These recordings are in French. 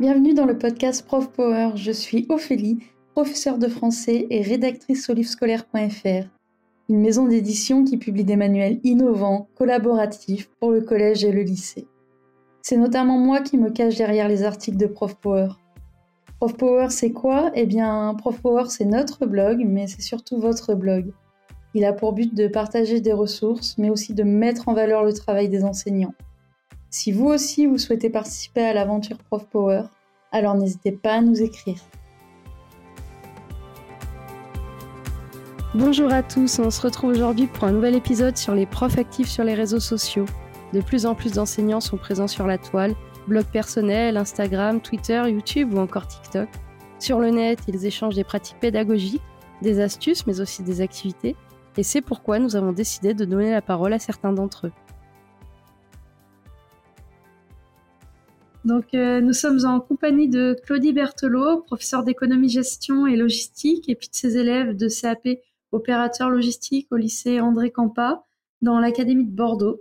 Bienvenue dans le podcast Prof Power. Je suis Ophélie, professeure de français et rédactrice au livrescolaire.fr, une maison d'édition qui publie des manuels innovants, collaboratifs pour le collège et le lycée. C'est notamment moi qui me cache derrière les articles de Prof Power. Prof Power, c'est quoi? Eh bien, Prof Power, c'est notre blog, mais c'est surtout votre blog. Il a pour but de partager des ressources, mais aussi de mettre en valeur le travail des enseignants. Si vous aussi vous souhaitez participer à l'aventure Prof Power, alors n'hésitez pas à nous écrire. Bonjour à tous, on se retrouve aujourd'hui pour un nouvel épisode sur les profs actifs sur les réseaux sociaux. De plus en plus d'enseignants sont présents sur la toile, blog personnel, Instagram, Twitter, YouTube ou encore TikTok. Sur le net, ils échangent des pratiques pédagogiques, des astuces mais aussi des activités, et c'est pourquoi nous avons décidé de donner la parole à certains d'entre eux. Donc, euh, nous sommes en compagnie de Claudie Berthelot, professeure d'économie gestion et logistique, et puis de ses élèves de CAP opérateur logistique au lycée André Campa dans l'Académie de Bordeaux.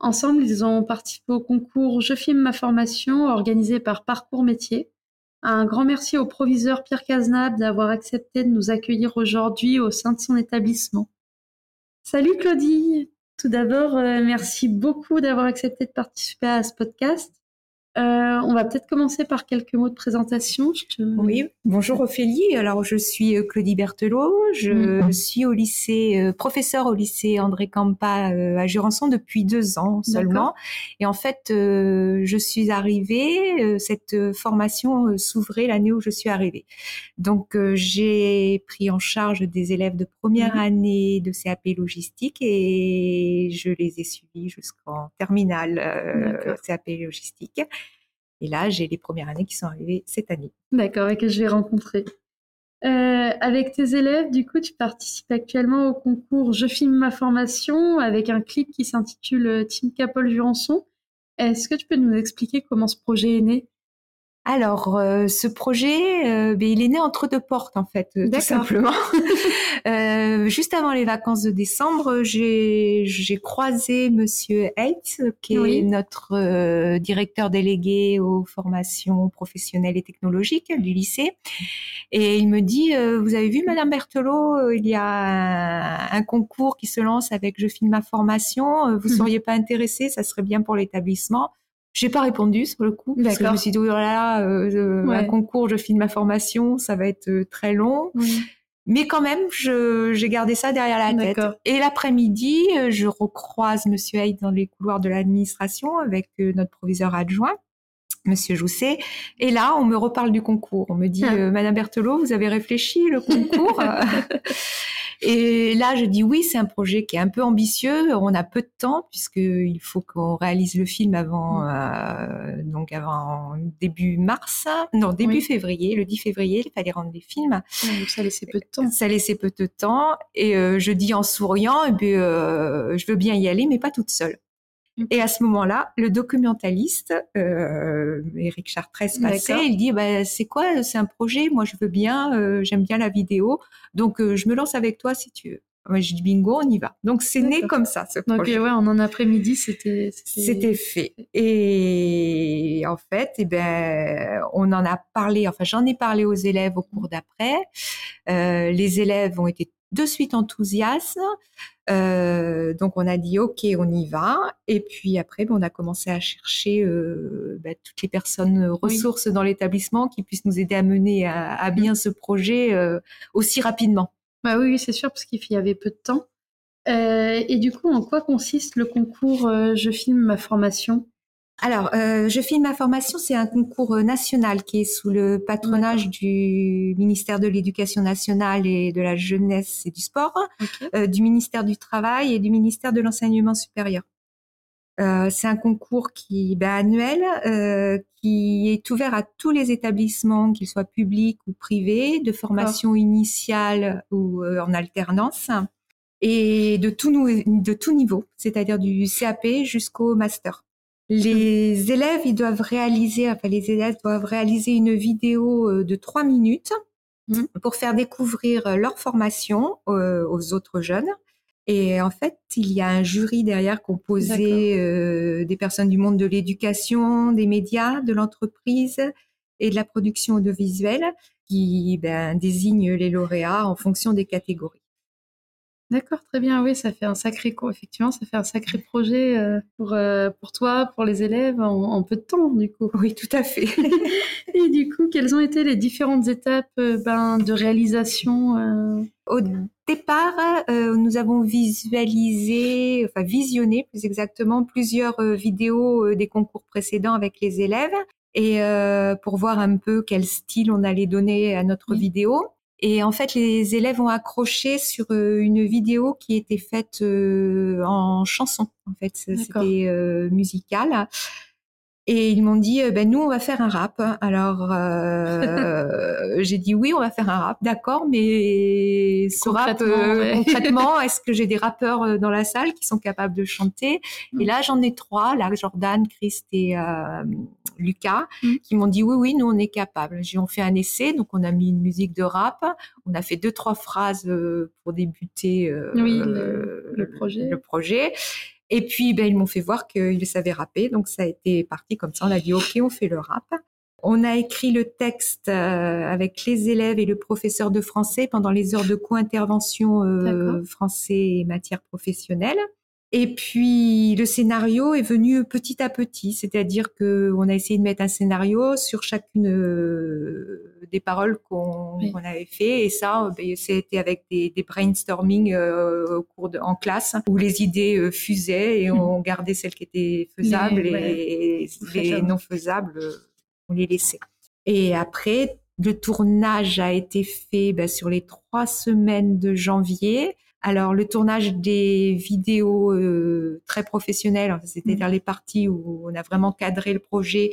Ensemble, ils ont participé au concours Je filme ma formation organisé par Parcours Métier. Un grand merci au proviseur Pierre Cazenab d'avoir accepté de nous accueillir aujourd'hui au sein de son établissement. Salut Claudie Tout d'abord, euh, merci beaucoup d'avoir accepté de participer à ce podcast. Euh, on va peut-être commencer par quelques mots de présentation. Oui, bonjour Ophélie. Alors je suis euh, Claudie Berthelot. Je mm-hmm. suis au lycée, euh, professeur au lycée André Campa à Jurançon depuis deux ans seulement. Et en fait, je suis arrivée. cette formation s'ouvrait l'année où je suis arrivée. Donc j'ai pris en charge des élèves de première mm-hmm. année de CAP logistique et je les ai suivis jusqu'en terminale CAP logistique. Et là, j'ai les premières années qui sont arrivées cette année. D'accord, et que je vais rencontrer. Euh, avec tes élèves, du coup, tu participes actuellement au concours Je filme ma formation avec un clip qui s'intitule Team Capol Jurançon. Est-ce que tu peux nous expliquer comment ce projet est né? Alors, euh, ce projet, euh, ben, il est né entre deux portes en fait, tout simplement. euh, juste avant les vacances de décembre, j'ai croisé Monsieur Heitz, qui est notre euh, directeur délégué aux formations professionnelles et technologiques du lycée, et il me dit "Vous avez vu, Madame Berthelot, il y a un, concours qui se lance avec Je filme ma formation. Vous mmh. seriez pas intéressé Ça serait bien pour l'établissement." J'ai pas répondu sur le coup parce que je me suis dit oh là là, euh, un concours, je filme ma formation, ça va être euh, très long. Mais quand même, j'ai gardé ça derrière la tête. Et l'après-midi, euh, je recroise Monsieur Haït dans les couloirs de l'administration avec euh, notre proviseur adjoint. Monsieur Jousset. Et là, on me reparle du concours. On me dit, ah. Madame Berthelot, vous avez réfléchi le concours Et là, je dis oui, c'est un projet qui est un peu ambitieux. On a peu de temps puisqu'il faut qu'on réalise le film avant, mm. euh, donc avant début mars, non début février, le 10 février, il fallait rendre les films. ça laissait peu de temps. Ça laissait peu de temps. Et euh, je dis en souriant, et eh puis, euh, je veux bien y aller, mais pas toute seule. Et à ce moment-là, le documentaliste, euh, Eric Chartresse passait, il dit bah, c'est quoi C'est un projet, moi je veux bien, euh, j'aime bien la vidéo, donc euh, je me lance avec toi si tu veux. Moi, je dis bingo, on y va. Donc c'est né comme ça ce projet. Donc ouais, en un après-midi, c'était c'était fait. Et en fait, eh ben, on en a parlé. Enfin, j'en ai parlé aux élèves au cours d'après. Euh, les élèves ont été de suite enthousiasme. Euh, donc on a dit ok, on y va. Et puis après, ben, on a commencé à chercher euh, ben, toutes les personnes ressources dans l'établissement qui puissent nous aider à mener à, bien mm. ce projet euh, aussi rapidement. Bah oui, c'est sûr parce qu'il y avait peu de temps. et du coup, en quoi consiste le concours Je filme ma formation? Alors, euh, je filme ma formation, c'est un concours euh, national qui est sous le patronage du ministère de l'Éducation nationale et de la jeunesse et du sport, euh, du ministère du Travail et du ministère de l'Enseignement supérieur. Euh, c'est un concours qui ben, annuel, euh, qui est ouvert à tous les établissements, qu'ils soient publics ou privés, de formation initiale ou euh, en alternance, et de tout, de tout niveau, c'est-à-dire du CAP jusqu'au master. Les élèves, ils doivent réaliser, enfin les élèves doivent réaliser une vidéo euh, de trois minutes mmh. pour faire découvrir euh, leur formation euh, aux autres jeunes. Et en fait, il y a un jury derrière composé des personnes du monde de l'éducation, des médias, de l'entreprise et de la production audiovisuelle qui ben, désigne les lauréats en fonction des catégories. D'accord, très bien. Oui, ça fait un sacré effectivement, ça fait un sacré projet euh, pour euh, pour toi, pour les élèves en, peu de temps, du coup. Oui, tout à fait. Et du coup, quelles ont été les différentes étapes euh, ben, de réalisation Au départ, nous avons visualisé, enfin visionné plus exactement, plusieurs vidéos des concours précédents avec les élèves et pour voir un peu quel style on allait donner à notre vidéo. Et en fait, les élèves ont accroché sur euh, une vidéo qui était faite euh, en chanson. En fait, c'était euh, musical. Et ils m'ont dit, ben nous, on va faire un rap. Alors, euh, j'ai dit oui, on va faire un rap, d'accord, mais ce rap, concrètement, est-ce que j'ai des rappeurs dans la salle qui sont capables de chanter? Et mm. là, j'en ai trois, là, Jordan, Christ et Lucas, mm. qui m'ont dit oui, oui, nous on est capable. J'ai on fait un essai, donc on a mis une musique de rap, on a fait deux trois phrases euh, pour débuter euh, le, projet. le projet. Et puis ben ils m'ont fait voir qu'ils savaient rapper, donc ça a été parti comme ça. On a dit ok, on fait le rap. On a écrit le texte euh, avec les élèves et le professeur de français pendant les heures de co-intervention français et matière professionnelle. Et puis le scénario est venu petit à petit, c'est-à-dire que on a essayé de mettre un scénario sur chacune euh, des paroles qu'on avait fait, et ça, ben, c'était avec des, des brainstorming euh, au cours de, en classe où les idées euh, fusaient et on gardait celles qui étaient faisables et, les non faisables, on les laissait. Et après, le tournage a été fait ben, sur les trois semaines de janvier. Alors le tournage des vidéos euh, très professionnelles, c'est-à-dire mmh. les parties où on a vraiment cadré le projet,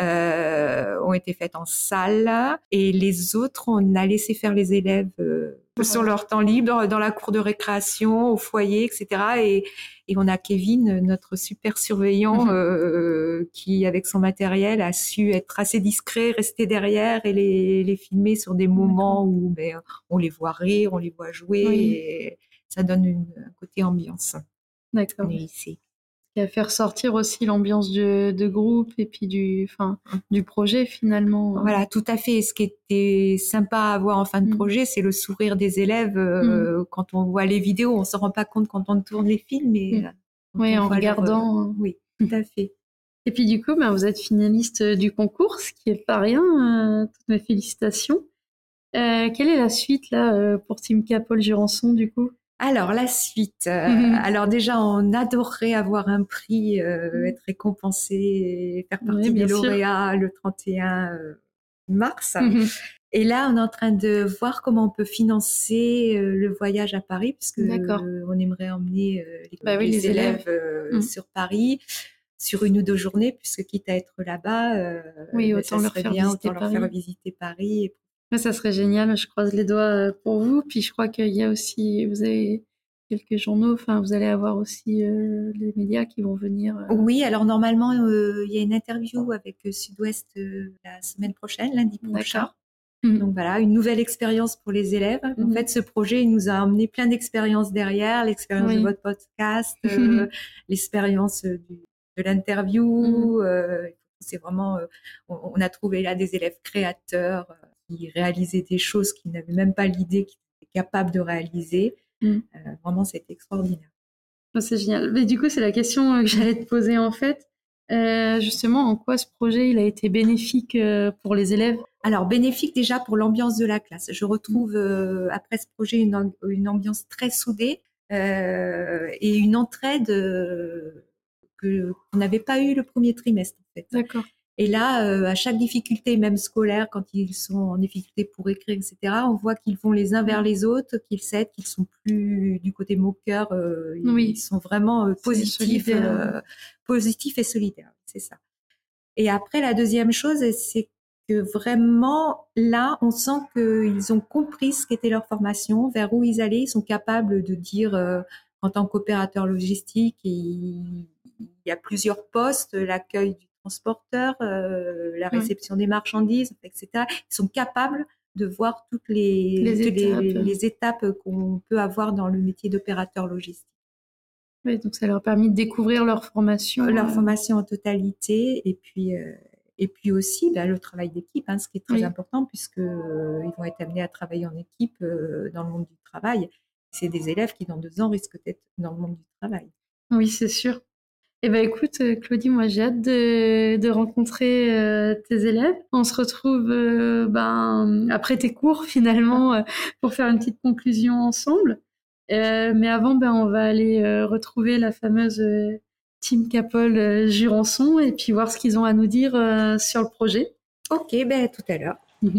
euh, ont été faites en salle et les autres, on a laissé faire les élèves euh, sur leur temps libre, dans la cour de récréation, au foyer, etc. Et, et on a Kevin, notre super surveillant, mmh. euh, qui avec son matériel a su être assez discret, rester derrière et les, les filmer sur des moments où ben, on les voit rire, on les voit jouer. Et, ça donne une, un côté ambiance. D'accord. Et à faire sortir aussi l'ambiance de, groupe et puis du, enfin, mmh. du projet finalement. Voilà, tout à fait. Ce qui était sympa à voir en fin de mmh. projet, c'est le sourire des élèves euh, mmh. quand on voit les vidéos. On se rend pas compte quand on tourne les films, mais euh, oui, en regardant. Euh, oui, tout à fait. Et puis du coup, ben, vous êtes finaliste du concours, ce qui est pas rien. toutes mes félicitations. quelle est la suite là pour Team Capol Jurançon du coup? Alors la suite. Euh, mhm. Alors déjà, on adorerait avoir un prix, euh, mhm. être récompensé, faire partie des lauréats le 31 euh, mars. Mhm. Et là, on est en train de voir comment on peut financer le voyage à Paris, puisque on aimerait emmener les, bah élèves, sur Paris sur une ou deux journées, puisque quitte à être là-bas, oui, bah, autant, leur faire, bien, autant leur faire visiter Paris ça serait génial. Je croise les doigts euh, pour vous. Puis je crois qu'il y a aussi, vous avez quelques journaux. Enfin, vous allez avoir aussi euh, les médias qui vont venir. Euh. Oui, alors normalement, il y a une interview avec Sud-Ouest la semaine prochaine, lundi prochain. Mmh. Donc voilà, une nouvelle expérience pour les élèves. En mmh. fait, ce projet il nous a amené plein d'expériences derrière, l'expérience de votre podcast, l'expérience de l'interview. Mmh. c'est vraiment, on, a trouvé là des élèves créateurs qui réalisaient des choses qu'ils n'avaient même pas l'idée qu'ils étaient capables de réaliser. Mm. Euh, vraiment, c'était extraordinaire. Oh, c'est génial. Mais du coup, c'est la question euh, que j'allais te poser en fait. Euh, justement, en quoi ce projet il a été bénéfique pour les élèves? Alors bénéfique déjà pour l'ambiance de la classe. Je retrouve après ce projet une, une ambiance très soudée et une entraide que qu'on n'avait pas eu le premier trimestre en fait. D'accord. Et là, euh, à chaque difficulté, même scolaire, quand ils sont en difficulté pour écrire, etc., on voit qu'ils vont les uns vers les autres, qu'ils s'aident, qu'ils sont plus du côté moqueur. Euh, oui. Ils sont vraiment euh, positifs, positifs et solidaires. C'est ça. Et après, la deuxième chose, c'est que vraiment, là, on sent qu'ils ont compris ce qu'était leur formation, vers où ils allaient. Ils sont capables de dire, en tant qu'opérateur logistique, il y a plusieurs postes, l'accueil du transporteurs, euh, la réception des marchandises, etc. Ils sont capables de voir toutes les, les, étapes, qu'on peut avoir dans le métier d'opérateur logistique. Oui, donc ça leur a permis de découvrir leur formation. Leur euh, formation en totalité et puis, euh, Et puis aussi bah, le travail d'équipe, hein, ce qui est très important puisque euh, ils vont être amenés à travailler en équipe euh, dans le monde du travail. C'est des élèves qui dans deux ans risquent d'être dans le monde du travail. Oui, c'est sûr. Eh ben écoute, euh, Claudie, moi j'ai hâte de, de rencontrer euh, tes élèves. On se retrouve euh, ben, après tes cours finalement pour faire une petite conclusion ensemble. mais avant, ben, on va aller retrouver la fameuse Team Capol Jurançon et puis voir ce qu'ils ont à nous dire sur le projet. Ok, ben tout à l'heure.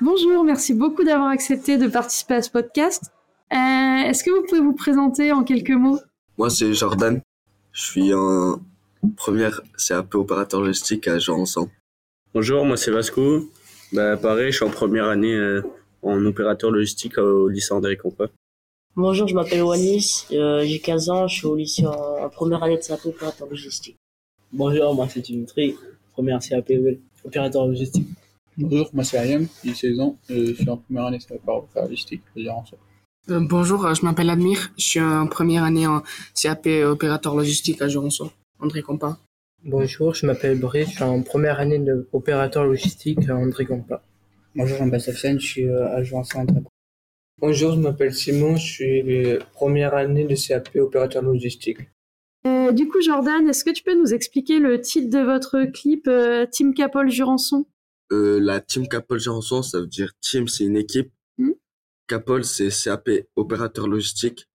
Bonjour, merci beaucoup d'avoir accepté de participer à ce podcast. Euh, est-ce que vous pouvez vous présenter en quelques mots? Moi, c'est Jordan. Je suis en première CAP opérateur logistique à Jean-Ensemble. Bonjour, moi c'est Vasco. Bah, pareil, je suis en première année euh, en opérateur logistique au lycée André Compa. Bonjour, je m'appelle Wanis, euh, j'ai 15 ans, je suis au lycée en, première année de CAP opérateur logistique. Bonjour, moi c'est Dimitri, première CAP opérateur logistique. Bonjour, moi c'est Ayam, j'ai 16 ans, je suis en première année de CAP opérateur logistique à Jean-Ensemble. Euh, bonjour, euh, je m'appelle Admir, je suis en première année en CAP opérateur logistique à Jurançon, André Compa. Bonjour, je m'appelle Brice, je suis en première année d'opérateur logistique à André Compa. Bonjour, je m'appelle Sofiane, je suis euh, à Jurançon André Compa. Bonjour, je m'appelle Simon, je suis première année de CAP opérateur logistique. du coup, Jordan, est-ce que tu peux nous expliquer le titre de votre clip Team Capol Jurançon La Team Capol Jurançon, ça veut dire team, c'est une équipe. Capol, c'est CAP opérateur logistique.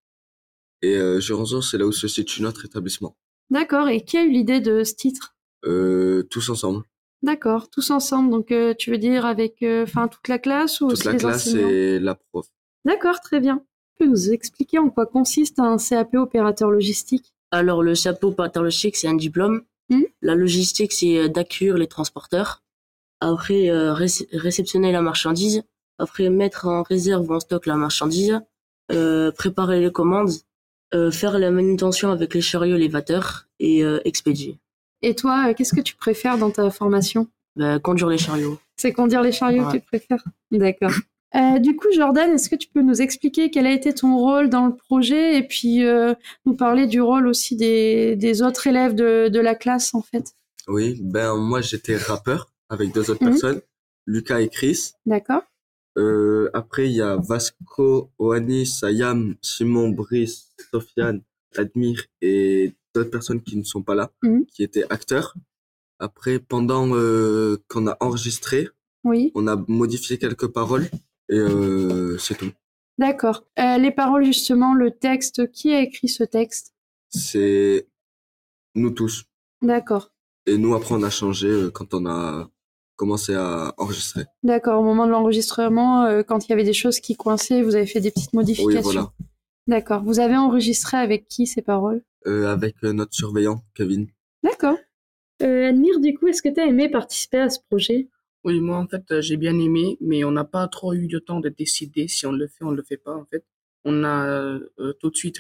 Et euh, c'est là où se situe notre établissement. D'accord. Et qui a eu l'idée de ce titre? Euh, Tous ensemble. D'accord, tous ensemble. Donc, euh, tu veux dire avec, euh, enfin, toute la classe ou toute la classe et la prof. D'accord, très bien. Tu peux nous expliquer en quoi consiste un CAP opérateur logistique? Alors, le CAP opérateur logistique, c'est un diplôme. Hmm? La logistique, c'est d'accueillir les transporteurs. Après, réceptionner la marchandise après mettre en réserve ou en stock la marchandise, euh, préparer les commandes, euh, faire la manutention avec les chariots élévateurs et euh, expédier. Et toi, qu'est-ce que tu préfères dans ta formation? Bah, Conduire les chariots. C'est conduire les chariots que tu préfères? D'accord. du coup, Jordan, est-ce que tu peux nous expliquer quel a été ton rôle dans le projet et puis nous parler du rôle aussi des, autres élèves de, la classe en fait? Oui, ben moi j'étais rappeur avec deux autres mhm. personnes, Lucas et Chris. D'accord. Euh, après, il y a Vasco, Oanis, Sayam, Simon, Brice, Sofiane, Admir et d'autres personnes qui ne sont pas là, mhm. qui étaient acteurs. Après, pendant euh, qu'on a enregistré, oui. on a modifié quelques paroles et euh, c'est tout. D'accord. Les paroles, justement, le texte, qui a écrit ce texte? C'est nous tous. D'accord. Et nous, après, on a changé quand on a commencer à enregistrer. D'accord, au moment de l'enregistrement, euh, quand il y avait des choses qui coinçaient, vous avez fait des petites modifications. Oui, voilà. D'accord. Vous avez enregistré avec qui ces paroles? Euh, Avec euh, notre surveillant, Kevin. D'accord. Admire, du coup, est-ce que tu as aimé participer à ce projet? Oui, moi, en fait, j'ai bien aimé, mais on n'a pas trop eu le temps de décider si on le fait ou on le fait pas, en fait. On a tout de suite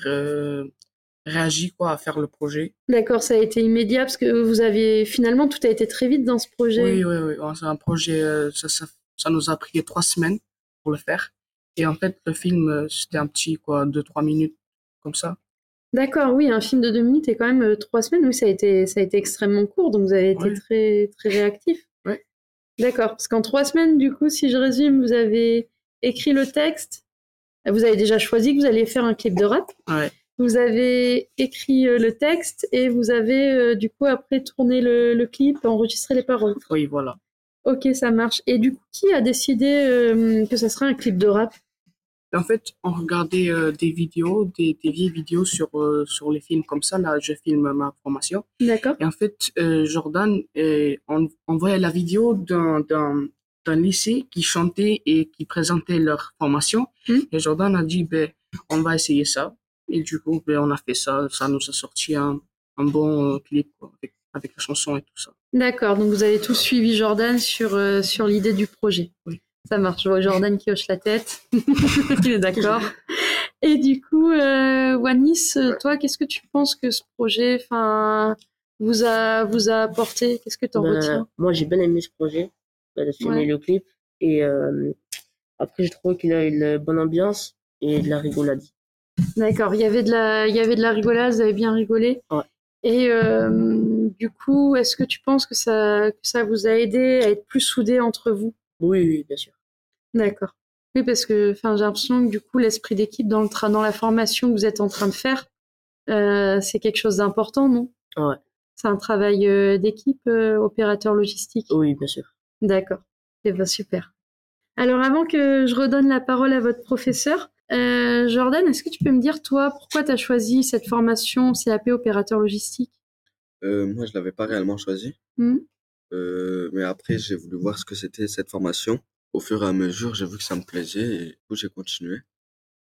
réagi quoi à faire le projet. D'accord, ça a été immédiat parce que vous avez finalement tout a été très vite dans ce projet. Oui, oui, oui. C'est un projet, euh, ça, ça, ça, nous a pris trois semaines pour le faire. Et en fait, le film, euh, c'était un petit quoi, deux trois minutes comme ça. D'accord, oui, un film de deux minutes et quand même euh, trois semaines, oui, ça a été, ça a été extrêmement court, donc vous avez été très, très réactif. Oui. D'accord, parce qu'en trois semaines, du coup, si je résume, vous avez écrit le texte, vous avez déjà choisi que vous alliez faire un clip de rap. Ouais. Vous avez écrit euh, le texte et vous avez euh, du coup après tourné le, clip, enregistré les paroles. Oui, voilà. Ok, ça marche. Et du coup, qui a décidé euh, que ça serait un clip de rap? En fait, on regardait des vidéos, des, vieilles vidéos sur, sur les films comme ça. Là, je filme ma formation. D'accord. Et en fait, Jordan, on, on, voyait la vidéo d'un d'un lycée qui chantait et qui présentait leur formation. Hmm. Et Jordan a dit, ben, on va essayer ça. Et du coup, ben, on a fait ça. Ça nous a sorti un, un bon euh, clip avec, la chanson et tout ça. D'accord. Donc, vous avez tous suivi Jordan sur, euh, sur l'idée du projet. Oui. Ça marche. Je vois Jordan qui hoche la tête. Il est d'accord. Et du coup, euh, Wanis, toi, qu'est-ce que tu penses que ce projet enfin, vous, a, vous a apporté? Qu'est-ce que tu en ben, retiens? Moi, j'ai bien aimé ce projet, ben, de filmer le clip. Et euh, après, je trouve qu'il a une bonne ambiance et de la rigolade. D'accord, il y avait de la, il y avait de la rigolade, vous avez bien rigolé. Et du coup, est-ce que tu penses que ça, que ça vous a aidé à être plus soudés entre vous? Oui, oui, bien sûr. D'accord. Oui, parce que j'ai l'impression que du coup, l'esprit d'équipe dans, le dans la formation que vous êtes en train de faire, euh, c'est quelque chose d'important, non? Ouais. C'est un travail euh, d'équipe, euh, opérateur logistique? Oui, bien sûr. D'accord. Eh bien, super. Alors, avant que je redonne la parole à votre professeur, Jordan, est-ce que tu peux me dire, toi, pourquoi tu as choisi cette formation CAP opérateur logistique? Moi, je l'avais pas réellement choisi. Mmh. mais après, j'ai voulu voir ce que c'était cette formation au fur et à mesure, j'ai vu que ça me plaisait et du coup, j'ai continué.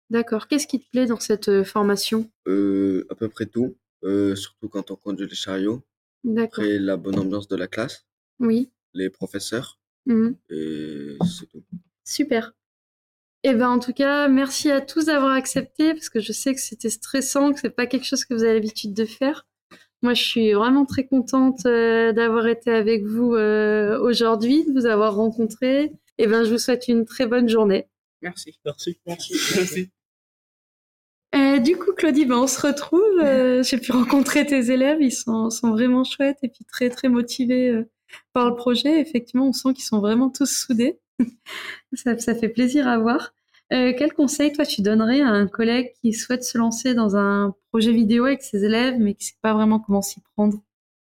D'accord. Qu'est-ce qui te plaît dans cette euh, formation? Euh, À peu près tout, euh, surtout quand on conduit les chariots. D'accord. Après, la bonne ambiance de la classe. Oui. Les professeurs. Mmh. Et c'est tout. Super. Eh ben, en tout cas, merci à tous d'avoir accepté parce que je sais que c'était stressant, que c'est pas quelque chose que vous avez l'habitude de faire. Moi, je suis vraiment très contente d'avoir été avec vous aujourd'hui, de vous avoir rencontré. Et eh ben, je vous souhaite une très bonne journée. Merci. Merci. Merci. Merci. Euh, du coup, Claudie, ben, on se retrouve. Euh, j'ai pu rencontrer tes élèves. Ils sont, sont, vraiment chouettes et puis très, très motivés euh, par le projet. Effectivement, on sent qu'ils sont vraiment tous soudés. ça, ça, fait plaisir à voir. quel conseil, toi, tu donnerais à un collègue qui souhaite se lancer dans un projet vidéo avec ses élèves, mais qui ne sait pas vraiment comment s'y prendre?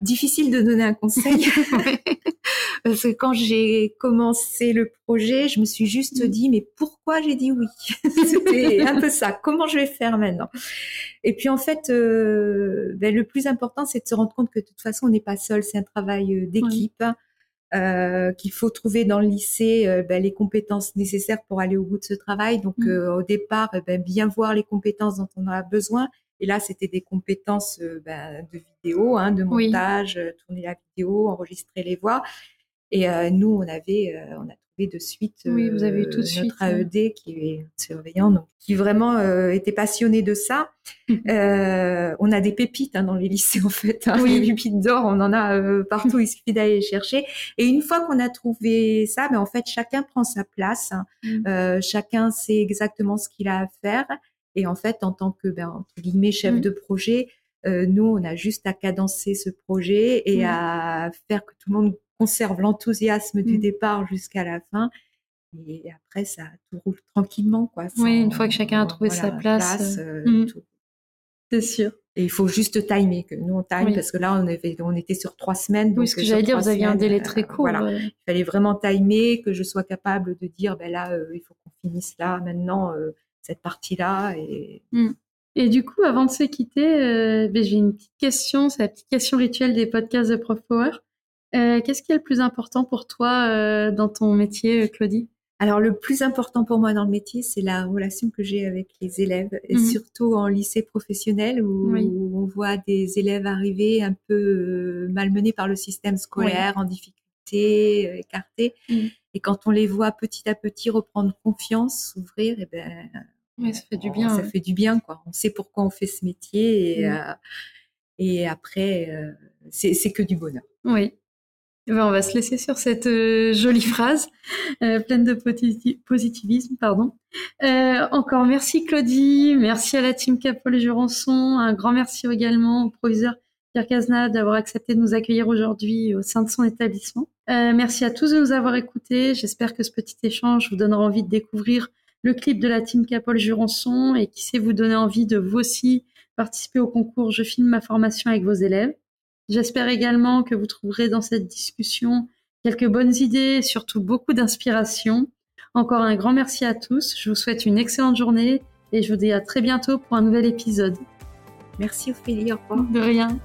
Difficile de donner un conseil. Parce que quand j'ai commencé le projet, je me suis juste mmh. dit, mais pourquoi j'ai dit oui? C'était un peu ça. Comment je vais faire maintenant? Et puis en fait, euh, ben, le plus important, c'est de se rendre compte que de toute façon, on n'est pas seul. C'est un travail euh, d'équipe. Euh, qu'il faut trouver dans le lycée euh, ben, les compétences nécessaires pour aller au bout de ce travail. Donc mmh. euh, au départ, eh ben, bien voir les compétences dont on a besoin. Et là, c'était des compétences ben, de vidéo, hein, de montage, tourner la vidéo, enregistrer les voix. Et euh, nous, on avait, euh, on a trouvé de suite oui, vous avez eu tout de euh, notre suite, AED qui est surveillant, donc, qui vraiment était passionné de ça. Mmh. on a des pépites hein, dans les lycées en fait, hein, oui. des pépites d'or, on en a partout. il suffit d'aller les chercher. Et une fois qu'on a trouvé ça, ben en fait, chacun prend sa place. Hein. Mmh. chacun sait exactement ce qu'il a à faire. Et en fait, en tant que ben, entre guillemets chef mmh. de projet, nous, on a juste à cadencer ce projet et à faire que tout le monde conserve l'enthousiasme du mmh. départ jusqu'à la fin. Et après, ça tout roule tranquillement, quoi. oui, une fois que chacun a trouvé sa place. Euh, euh, mmh. C'est sûr. Et il faut juste timer, que nous on time parce que là on, avait, on était sur trois semaines. oui, ce que j'allais dire, vous aviez un délai très court. voilà. Il fallait vraiment timer, que je sois capable de dire, ben là, euh, il faut qu'on finisse là, maintenant, cette partie-là. Et... Mmh. Et du coup, avant de se quitter, ben, j'ai une petite question, c'est la petite question rituelle des podcasts de Prof Power. Euh, qu'est-ce qui est le plus important pour toi euh, dans ton métier, euh, Claudie? Alors le plus important pour moi dans le métier, c'est la relation que j'ai avec les élèves, et mmh. surtout en lycée professionnel où, on voit des élèves arriver un peu malmenés par le système scolaire, en difficulté, écartés. Mmh. Et quand on les voit petit à petit reprendre confiance, s'ouvrir, et eh ben ça fait du bien. Ça fait du bien, quoi. On sait pourquoi on fait ce métier et, mmh. et après, c'est que du bonheur. Oui. Eh ben, on va se laisser sur cette euh, jolie phrase euh, pleine de positivisme. Pardon. Euh, encore merci Claudie, merci à la team Capole Jurançon, un grand merci également au proviseur Pierre Cazenave d'avoir accepté de nous accueillir aujourd'hui au sein de son établissement. merci à tous de nous avoir écoutés. J'espère que ce petit échange vous donnera envie de découvrir le clip de la team Capole Jurançon et qui sait vous donner envie de vous aussi participer au concours Je filme ma formation avec vos élèves. J'espère également que vous trouverez dans cette discussion quelques bonnes idées et surtout beaucoup d'inspiration. Encore un grand merci à tous. Je vous souhaite une excellente journée et je vous dis à très bientôt pour un nouvel épisode. Merci Ophélie, au revoir. De rien.